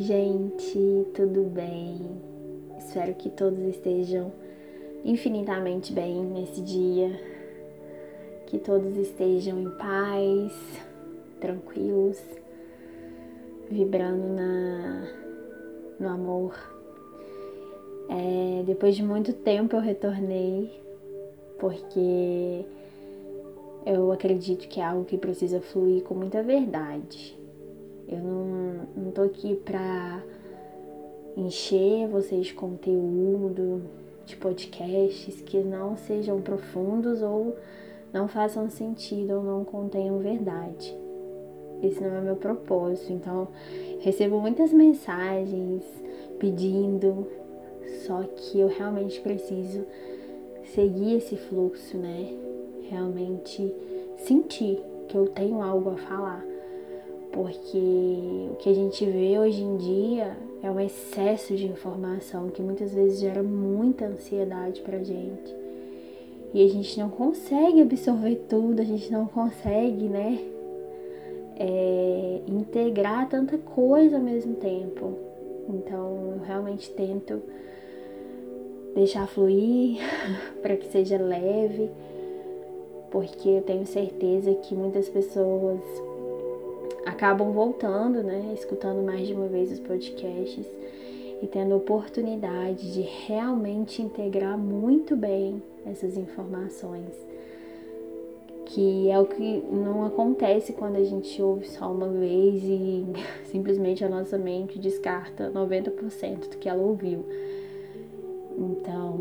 Oi, gente, tudo bem? Espero que todos estejam infinitamente bem nesse dia, que todos estejam em paz, tranquilos, vibrando na, no amor. É, depois de muito tempo eu retornei, porque eu acredito que é algo que precisa fluir com muita verdade eu não, não tô aqui pra encher vocês de conteúdo, de podcasts que não sejam profundos ou não façam sentido ou não contenham verdade. Esse não é meu propósito. Então, recebo muitas mensagens pedindo, só que eu realmente preciso seguir esse fluxo, né? Realmente sentir que eu tenho algo a falar porque o que a gente vê hoje em dia é um excesso de informação que muitas vezes gera muita ansiedade pra gente. E a gente não consegue absorver tudo, a gente não consegue, né, é, integrar tanta coisa ao mesmo tempo. Então eu realmente tento deixar fluir para que seja leve, porque eu tenho certeza que muitas pessoas acabam voltando, né, escutando mais de uma vez os podcasts e tendo a oportunidade de realmente integrar muito bem essas informações. Que é o que não acontece quando a gente ouve só uma vez e simplesmente a nossa mente descarta 90% do que ela ouviu. Então,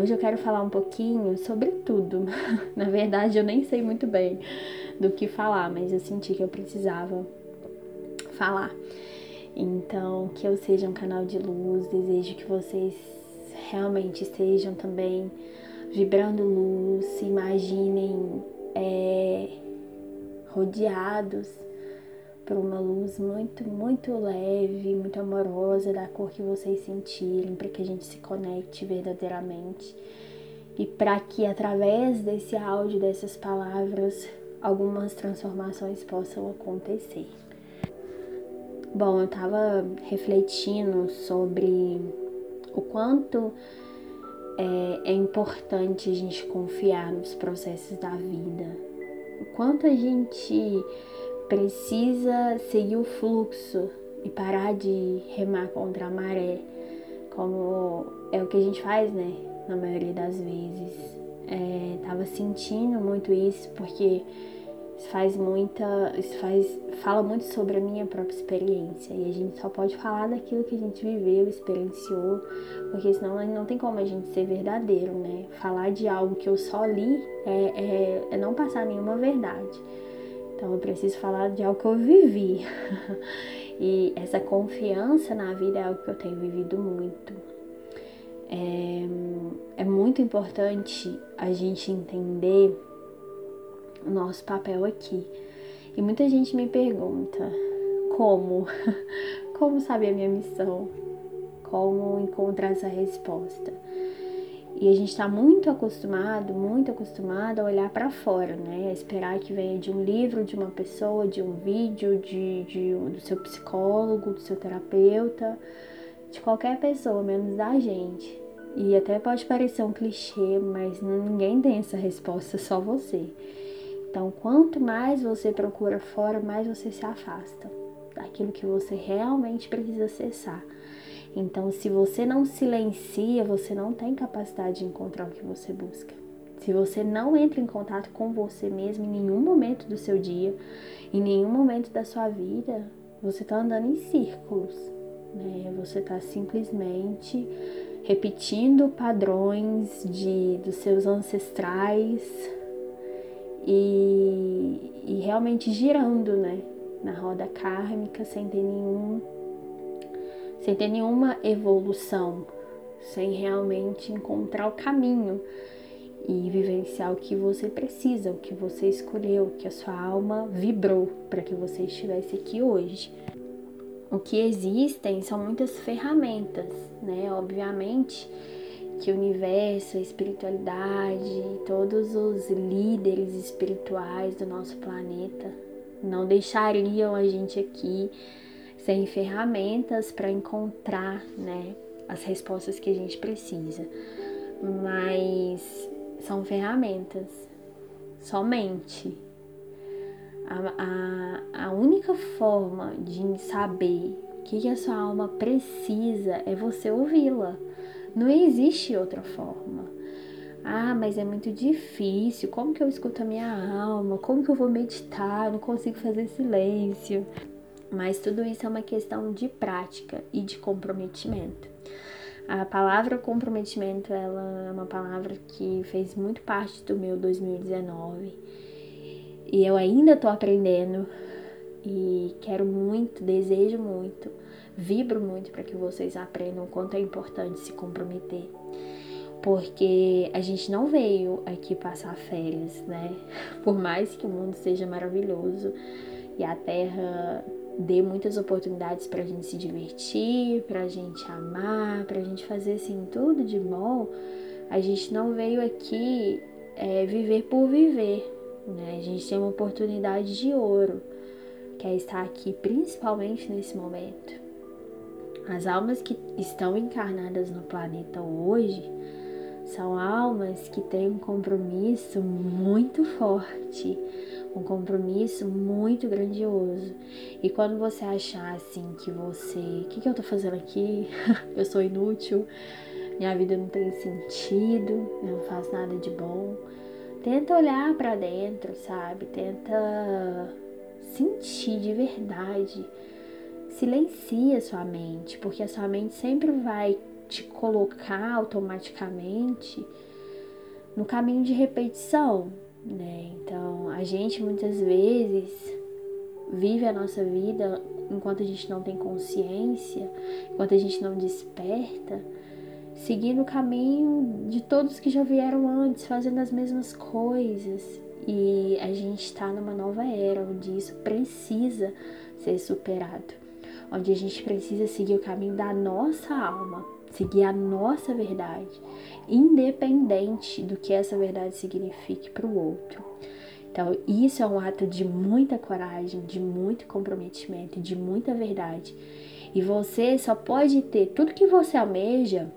hoje eu quero falar um pouquinho sobre tudo. Na verdade, eu nem sei muito bem do que falar, mas eu senti que eu precisava falar. Então, que eu seja um canal de luz, desejo que vocês realmente estejam também vibrando luz, se imaginem é, rodeados por uma luz muito, muito leve, muito amorosa, da cor que vocês sentirem, para que a gente se conecte verdadeiramente. E para que através desse áudio, dessas palavras, algumas transformações possam acontecer. Bom, eu estava refletindo sobre o quanto é, é, importante a gente confiar nos processos da vida, o quanto a gente precisa seguir o fluxo e parar de remar contra a maré, como é o que a gente faz, né? Na maioria das vezes. É, tava sentindo muito isso porque isso faz muita. Isso faz, fala muito sobre a minha própria experiência. E a gente só pode falar daquilo que a gente viveu, experienciou, porque senão não tem como a gente ser verdadeiro, né? Falar de algo que eu só li é, é, é não passar nenhuma verdade. Então eu preciso falar de algo que eu vivi. e essa confiança na vida é algo que eu tenho vivido muito. É, é muito importante a gente entender o nosso papel aqui. E muita gente me pergunta como, como saber a minha missão, como encontrar essa resposta. E a gente está muito acostumado, muito acostumado a olhar para fora, né? A esperar que venha de um livro, de uma pessoa, de um vídeo, de, de, do seu psicólogo, do seu terapeuta, de qualquer pessoa, menos da gente. E até pode parecer um clichê, mas ninguém tem essa resposta, só você. Então, quanto mais você procura fora, mais você se afasta daquilo que você realmente precisa acessar. Então, se você não silencia, você não tem capacidade de encontrar o que você busca. Se você não entra em contato com você mesmo em nenhum momento do seu dia, em nenhum momento da sua vida, você está andando em círculos. Né? Você está simplesmente repetindo padrões de dos seus ancestrais, e, e realmente girando, né, na roda kármica sem ter nenhum sem ter nenhuma evolução, sem realmente encontrar o caminho e vivenciar o que você precisa, o que você escolheu, o que a sua alma vibrou para que você estivesse aqui hoje. O que existem são muitas ferramentas, né? Obviamente, que o universo, a espiritualidade, todos os líderes espirituais do nosso planeta não deixariam a gente aqui sem ferramentas para encontrar, né, as respostas que a gente precisa. Mas são ferramentas, somente. A, a, a única forma de saber o que, que a sua alma precisa é você ouvi-la. Não existe outra forma. Ah, mas é muito difícil. Como que eu escuto a minha alma? Como que eu vou meditar? Eu não consigo fazer silêncio. Mas tudo isso é uma questão de prática e de comprometimento. A palavra comprometimento, ela é uma palavra que fez muito parte do meu 2019. E eu ainda tô aprendendo e quero muito, desejo muito, vibro muito para que vocês aprendam o quanto é importante se comprometer porque a gente não veio aqui passar férias, né? Por mais que o mundo seja maravilhoso e a Terra dê muitas oportunidades para a gente se divertir, para a gente amar, para a gente fazer assim tudo de bom, a gente não veio aqui é, viver por viver, né? A gente tem uma oportunidade de ouro, que é estar aqui principalmente nesse momento. As almas que estão encarnadas no planeta hoje são almas que têm um compromisso muito forte, um compromisso muito grandioso. E quando você achar assim que você, o que, que eu tô fazendo aqui? eu sou inútil, minha vida não tem sentido, eu não faço nada de bom. Tenta olhar para dentro, sabe? Tenta sentir de verdade. Silencia sua mente, porque a sua mente sempre vai te colocar automaticamente no caminho de repetição, né? Então, a gente muitas vezes vive a nossa vida enquanto a gente não tem consciência, enquanto a gente não desperta, seguindo o caminho de todos que já vieram antes, fazendo as mesmas coisas. E a gente está numa nova era onde isso precisa ser superado, onde a gente precisa seguir o caminho da nossa alma, seguir a nossa verdade, independente do que essa verdade signifique para o outro. Então, isso é um ato de muita coragem, de muito comprometimento, de muita verdade. E você só pode ter tudo que você almeja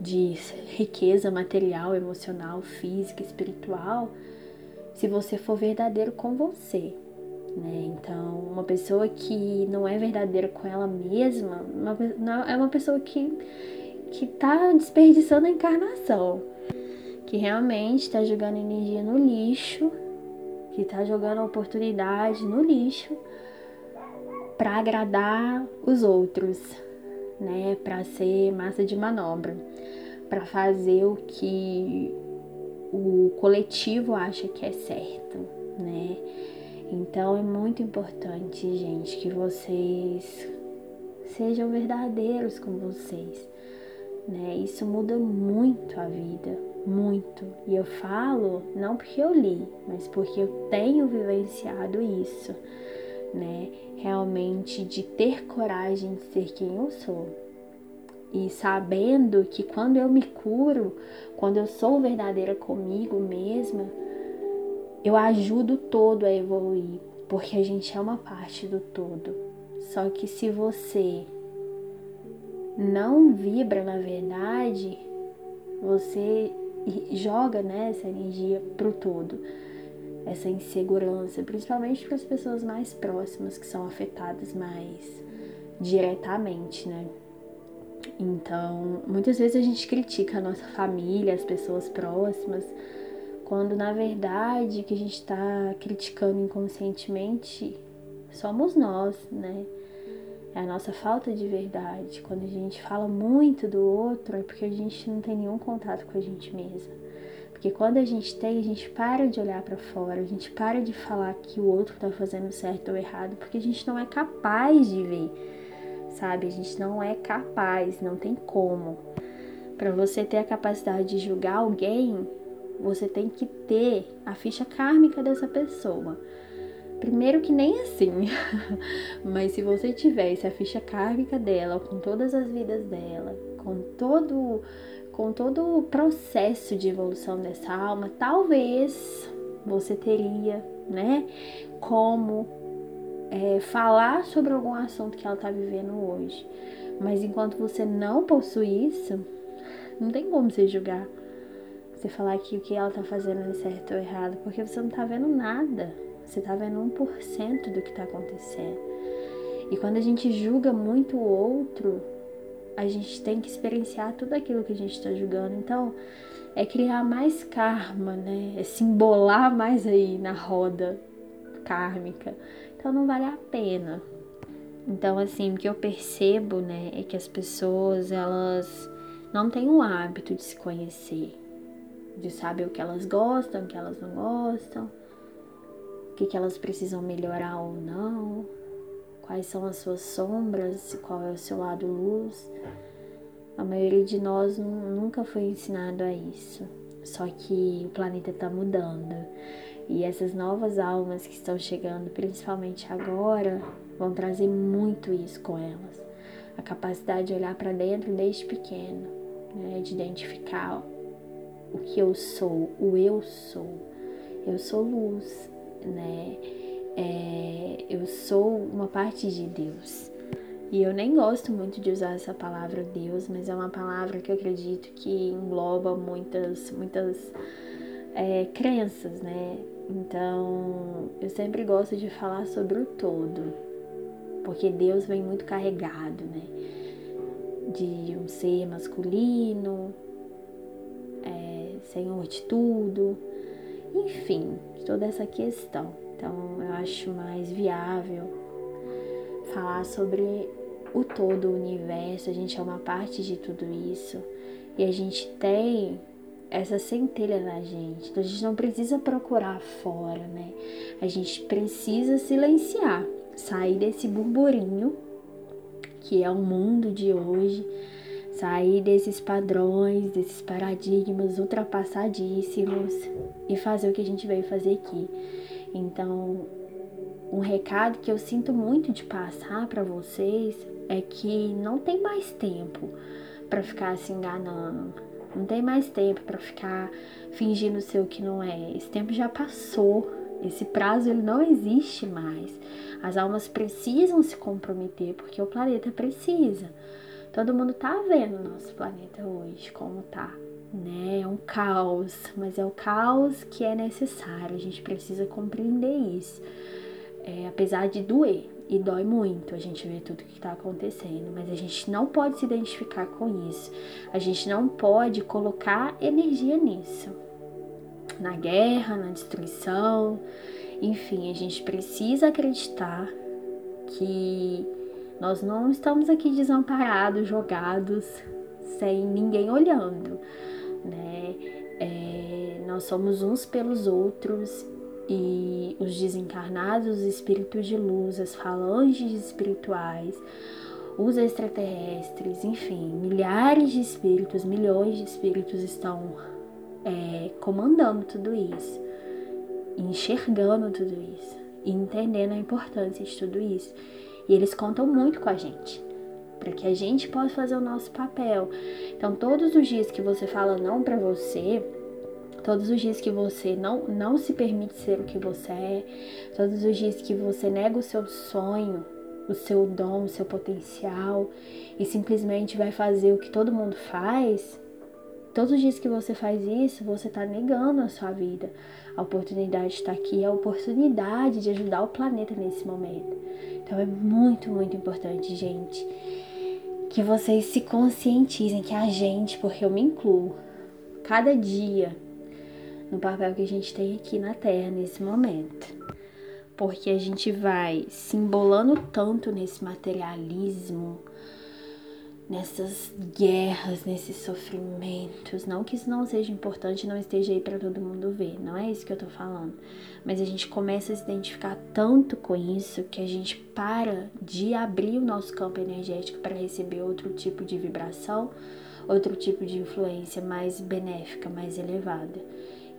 de riqueza material, emocional, física, espiritual, se você for verdadeiro com você. Né? Então, uma pessoa que não é verdadeira com ela mesma uma, é uma pessoa que que tá desperdiçando a encarnação, que realmente está jogando energia no lixo, que tá jogando oportunidade no lixo para agradar os outros, né? Para ser massa de manobra, para fazer o que o coletivo acha que é certo, né? Então é muito importante, gente, que vocês sejam verdadeiros com vocês, né? Isso muda muito a vida, muito. E eu falo não porque eu li, mas porque eu tenho vivenciado isso, né? Realmente de ter coragem de ser quem eu sou. E sabendo que quando eu me curo, quando eu sou verdadeira comigo mesma, eu ajudo o todo a evoluir, porque a gente é uma parte do todo. Só que se você não vibra na verdade, você joga né, essa energia pro todo, essa insegurança, principalmente para as pessoas mais próximas que são afetadas mais diretamente, né? Então, muitas vezes a gente critica a nossa família, as pessoas próximas, quando na verdade que a gente está criticando inconscientemente somos nós, né? É a nossa falta de verdade. Quando a gente fala muito do outro, é porque a gente não tem nenhum contato com a gente mesma. Porque quando a gente tem, a gente para de olhar para fora, a gente para de falar que o outro tá fazendo certo ou errado, porque a gente não é capaz de ver, sabe? A gente não é capaz, não tem como. Para você ter a capacidade de julgar alguém, você tem que ter a ficha kármica dessa pessoa. Primeiro que nem assim, mas se você tivesse a ficha kármica dela, com todas as vidas dela, com todo com todo o processo de evolução dessa alma, talvez você teria, né, como é, falar sobre algum assunto que ela está vivendo hoje. Mas enquanto você não possui isso, não tem como você julgar. Você falar que o que ela tá fazendo é certo ou errado, porque você não tá vendo nada. Você tá vendo 1% do que tá acontecendo. E quando a gente julga muito o outro, a gente tem que experienciar tudo aquilo que a gente está julgando. Então, é criar mais karma, né? É simbolar mais aí na roda kármica. Então, não vale a pena. Então, assim, o que eu percebo, né, é que as pessoas, elas não têm o hábito de se conhecer de saber o que elas gostam, o que elas não gostam, o que, que elas precisam melhorar ou não, quais são as suas sombras, qual é o seu lado luz. A maioria de nós nunca foi ensinado a isso. Só que o planeta está mudando. E essas novas almas que estão chegando, principalmente agora, vão trazer muito isso com elas. A capacidade de olhar para dentro desde pequeno, né? de identificar o que eu sou, o eu sou. Eu sou luz, né? É, eu sou uma parte de Deus. E eu nem gosto muito de usar essa palavra Deus, mas é uma palavra que eu acredito que engloba muitas, muitas é, crenças, né? Então, eu sempre gosto de falar sobre o todo, porque Deus vem muito carregado, né? De um ser masculino, Senhor de tudo, enfim, toda essa questão. Então eu acho mais viável falar sobre o todo o universo, a gente é uma parte de tudo isso e a gente tem essa centelha na gente. Então a gente não precisa procurar fora, né? A gente precisa silenciar, sair desse burburinho que é o mundo de hoje sair desses padrões, desses paradigmas ultrapassadíssimos e fazer o que a gente veio fazer aqui. Então, um recado que eu sinto muito de passar para vocês é que não tem mais tempo para ficar se enganando. Não tem mais tempo para ficar fingindo ser o que não é. Esse tempo já passou. Esse prazo ele não existe mais. As almas precisam se comprometer porque o planeta precisa. Todo mundo tá vendo o nosso planeta hoje, como tá, né? É um caos, mas é o caos que é necessário, a gente precisa compreender isso. É, apesar de doer, e dói muito a gente ver tudo que está acontecendo, mas a gente não pode se identificar com isso, a gente não pode colocar energia nisso, na guerra, na destruição, enfim, a gente precisa acreditar que nós não estamos aqui desamparados, jogados, sem ninguém olhando, né? É, nós somos uns pelos outros e os desencarnados, os espíritos de luz, as falanges espirituais, os extraterrestres, enfim, milhares de espíritos, milhões de espíritos estão é, comandando tudo isso, enxergando tudo isso, entendendo a importância de tudo isso. E eles contam muito com a gente, para que a gente possa fazer o nosso papel. Então, todos os dias que você fala não para você, todos os dias que você não, não se permite ser o que você é, todos os dias que você nega o seu sonho, o seu dom, o seu potencial e simplesmente vai fazer o que todo mundo faz, todos os dias que você faz isso, você está negando a sua vida. A oportunidade está aqui, a oportunidade de ajudar o planeta nesse momento. Então é muito, muito importante, gente, que vocês se conscientizem que a gente, porque eu me incluo, cada dia no papel que a gente tem aqui na Terra nesse momento. Porque a gente vai se embolando tanto nesse materialismo, nessas guerras, nesses sofrimentos. Não que isso não seja importante, não esteja aí para todo mundo ver, não é isso que eu tô falando. Mas a gente começa a se identificar tanto com isso que a gente para de abrir o nosso campo energético para receber outro tipo de vibração, outro tipo de influência mais benéfica, mais elevada.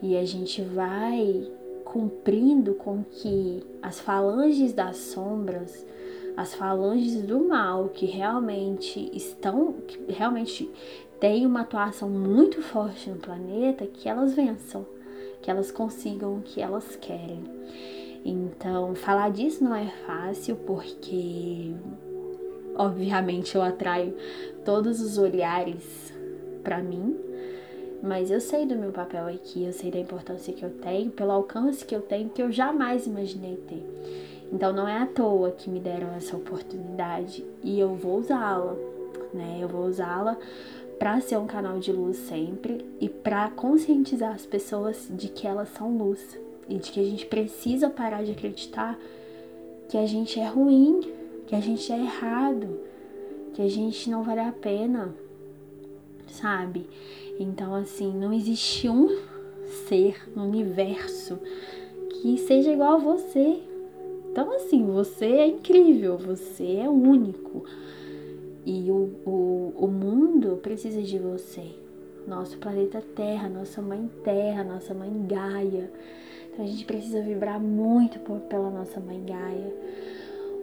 E a gente vai cumprindo com que as falanges das sombras as falanges do mal que realmente estão, que realmente têm uma atuação muito forte no planeta, que elas vençam, que elas consigam o que elas querem. Então, falar disso não é fácil porque obviamente eu atraio todos os olhares para mim, mas eu sei do meu papel aqui, eu sei da importância que eu tenho, pelo alcance que eu tenho, que eu jamais imaginei ter. Então não é à toa que me deram essa oportunidade e eu vou usá-la, né? Eu vou usá-la para ser um canal de luz sempre e para conscientizar as pessoas de que elas são luz e de que a gente precisa parar de acreditar que a gente é ruim, que a gente é errado, que a gente não vale a pena, sabe? Então, assim, não existe um ser no universo que seja igual a você. Então, assim, você é incrível, você é único. E o, o, o mundo precisa de você. Nosso planeta Terra, nossa mãe Terra, nossa mãe Gaia. Então a gente precisa vibrar muito pela nossa mãe Gaia.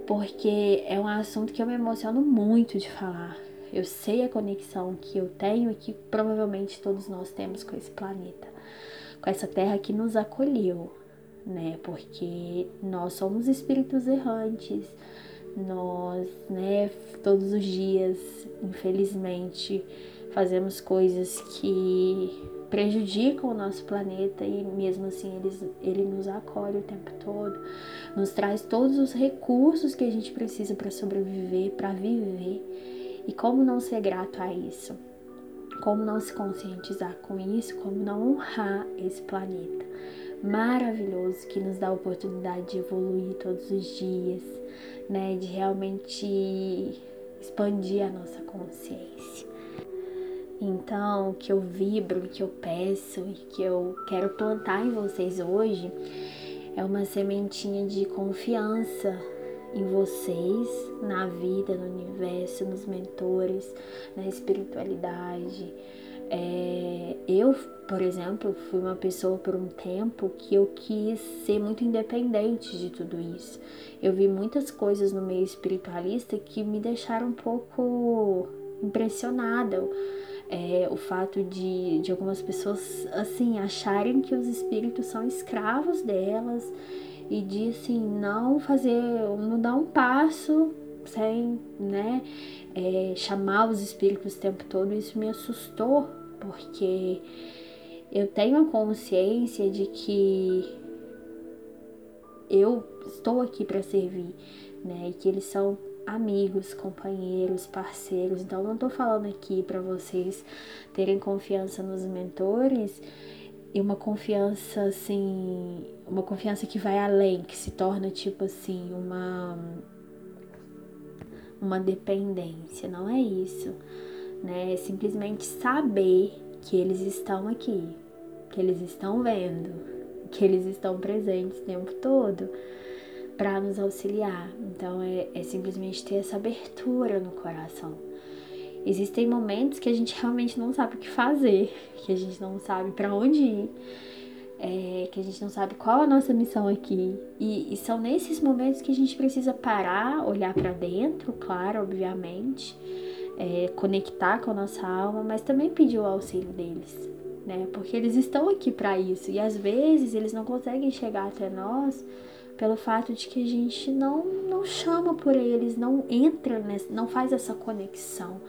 Porque é um assunto que eu me emociono muito de falar. Eu sei a conexão que eu tenho e que provavelmente todos nós temos com esse planeta, com essa terra que nos acolheu, né? Porque nós somos espíritos errantes, nós, né, todos os dias, infelizmente, fazemos coisas que prejudicam o nosso planeta e mesmo assim eles, ele nos acolhe o tempo todo, nos traz todos os recursos que a gente precisa para sobreviver, para viver. E como não ser grato a isso? Como não se conscientizar com isso? Como não honrar esse planeta maravilhoso que nos dá a oportunidade de evoluir todos os dias, né? De realmente expandir a nossa consciência. Então, o que eu vibro, o que eu peço e que eu quero plantar em vocês hoje é uma sementinha de confiança em vocês, na vida, no universo, nos mentores, na espiritualidade. É, eu, por exemplo, fui uma pessoa por um tempo que eu quis ser muito independente de tudo isso. Eu vi muitas coisas no meio espiritualista que me deixaram um pouco impressionada. É, o fato de, de algumas pessoas assim acharem que os espíritos são escravos delas e de assim não fazer, não dar um passo sem, né, é, chamar os espíritos o tempo todo. Isso me assustou porque eu tenho a consciência de que eu estou aqui para servir, né, e que eles são amigos, companheiros, parceiros. Então não estou falando aqui para vocês terem confiança nos mentores e uma confiança assim, uma confiança que vai além, que se torna tipo assim, uma uma dependência, não é isso, né? É simplesmente saber que eles estão aqui, que eles estão vendo, que eles estão presentes o tempo todo para nos auxiliar. Então é, é simplesmente ter essa abertura no coração Existem momentos que a gente realmente não sabe o que fazer, que a gente não sabe para onde ir, é, que a gente não sabe qual a nossa missão aqui. E, e são nesses momentos que a gente precisa parar, olhar para dentro, claro, obviamente, é, conectar com a nossa alma, mas também pedir o auxílio deles, né? Porque eles estão aqui para isso e às vezes eles não conseguem chegar até nós pelo fato de que a gente não, não chama por eles, não entra, nessa, não faz essa conexão.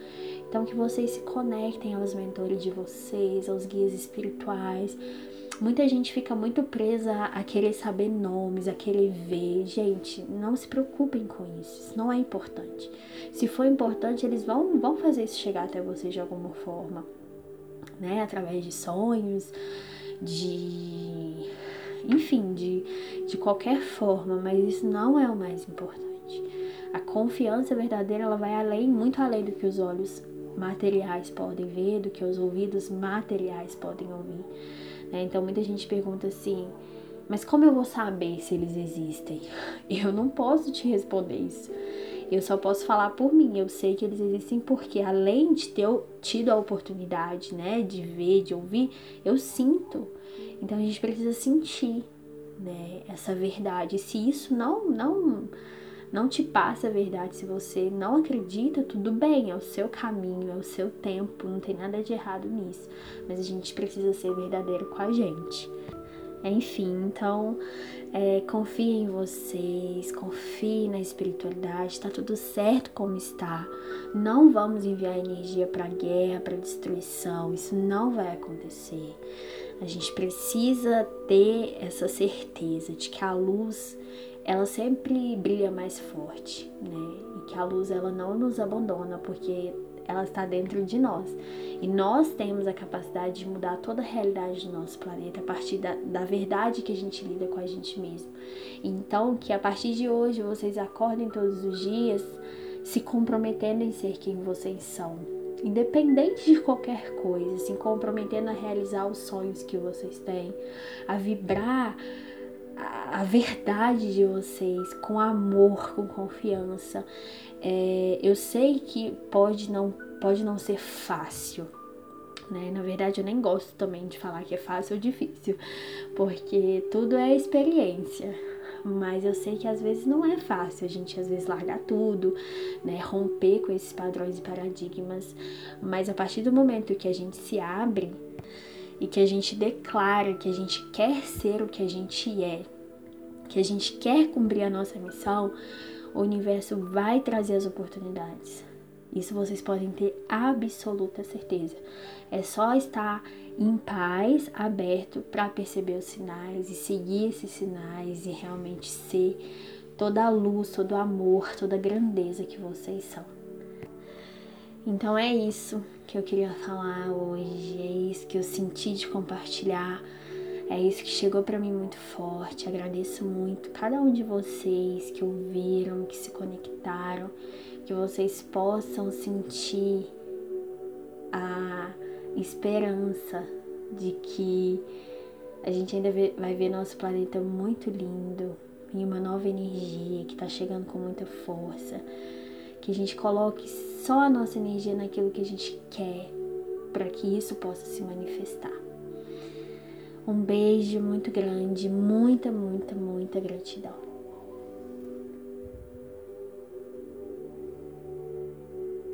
Então, que vocês se conectem aos mentores de vocês, aos guias espirituais. Muita gente fica muito presa a querer saber nomes, a querer ver. Gente, não se preocupem com isso. Isso não é importante. Se for importante, eles vão, vão fazer isso chegar até vocês de alguma forma, né? Através de sonhos, de. Enfim, de, de qualquer forma, mas isso não é o mais importante. A confiança verdadeira ela vai além, muito além do que os olhos materiais podem ver, do que os ouvidos materiais podem ouvir. Né? Então muita gente pergunta assim, mas como eu vou saber se eles existem? Eu não posso te responder isso. Eu só posso falar por mim. Eu sei que eles existem porque além de ter tido a oportunidade, né, de ver, de ouvir, eu sinto. Então a gente precisa sentir, né, essa verdade. Se isso não não não te passa a verdade. Se você não acredita, tudo bem, é o seu caminho, é o seu tempo, não tem nada de errado nisso. Mas a gente precisa ser verdadeiro com a gente. Enfim, então é, confie em vocês, confie na espiritualidade, está tudo certo como está. Não vamos enviar energia para guerra, para destruição, isso não vai acontecer. A gente precisa ter essa certeza de que a luz ela sempre brilha mais forte, né? E que a luz ela não nos abandona porque ela está dentro de nós. E nós temos a capacidade de mudar toda a realidade do nosso planeta a partir da, da verdade que a gente lida com a gente mesmo. Então, que a partir de hoje vocês acordem todos os dias se comprometendo em ser quem vocês são, independente de qualquer coisa, se comprometendo a realizar os sonhos que vocês têm, a vibrar a, verdade de vocês com amor, com confiança. É, eu sei que pode não, pode não ser fácil, né? Na verdade, eu nem gosto também de falar que é fácil ou difícil, porque tudo é experiência mas eu sei que às vezes não é fácil a gente às vezes largar tudo, né, romper com esses padrões e paradigmas, mas a partir do momento que a gente se abre e que a gente declara que a gente quer ser o que a gente é, que a gente quer cumprir a nossa missão, o universo vai trazer as oportunidades. Isso vocês podem ter absoluta certeza. É só estar em paz, aberto para perceber os sinais e seguir esses sinais e realmente ser toda a luz, todo o amor, toda a grandeza que vocês são. Então é isso que eu queria falar hoje, que eu senti de compartilhar, é isso que chegou para mim muito forte. Agradeço muito cada um de vocês que ouviram, que se conectaram, que vocês possam sentir a esperança de que a gente ainda vai ver nosso planeta muito lindo, em uma nova energia que está chegando com muita força. Que a gente coloque só a nossa energia naquilo que a gente quer, para que isso possa se manifestar. Um beijo muito grande, muita, muita, muita gratidão.